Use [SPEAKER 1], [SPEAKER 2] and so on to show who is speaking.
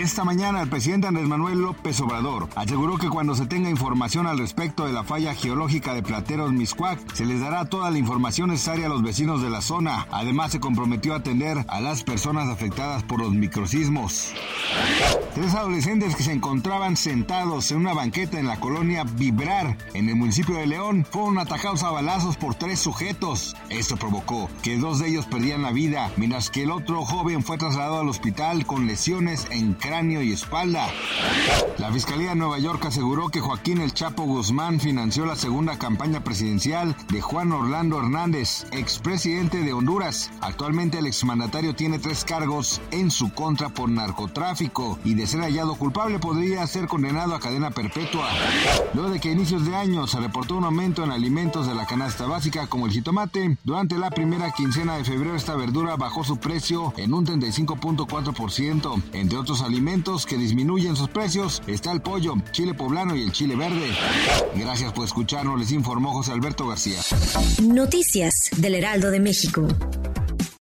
[SPEAKER 1] Esta mañana el presidente Andrés Manuel López Obrador aseguró que cuando se tenga información al respecto de la falla geológica de Plateros Miscuac, se les dará toda la información necesaria a los vecinos de la zona. Además se comprometió a atender a las personas afectadas por los microsismos. Tres adolescentes que se encontraban sentados en una banqueta en la colonia Vibrar, en el municipio de León, fueron atacados a balazos por tres sujetos. Esto provocó que dos de ellos perdieran la vida, mientras que el otro joven fue trasladado al hospital con lesiones en cráneo y espalda. La Fiscalía de Nueva York aseguró que Joaquín El Chapo Guzmán financió la segunda campaña presidencial de Juan Orlando Hernández, expresidente de Honduras. Actualmente el exmandatario tiene tres cargos en su contra por narcotráfico y de ser hallado culpable podría ser condenado a cadena perpetua. Luego de que a inicios de año se reportó un aumento en alimentos de la canasta básica como el jitomate, durante la primera quincena de febrero esta verdura bajó su precio en un 35.4%. Entre otros alimentos que disminuyen sus precios está el pollo, chile poblano y el chile verde. Gracias por escucharnos, les informó José Alberto García.
[SPEAKER 2] Noticias del Heraldo de México.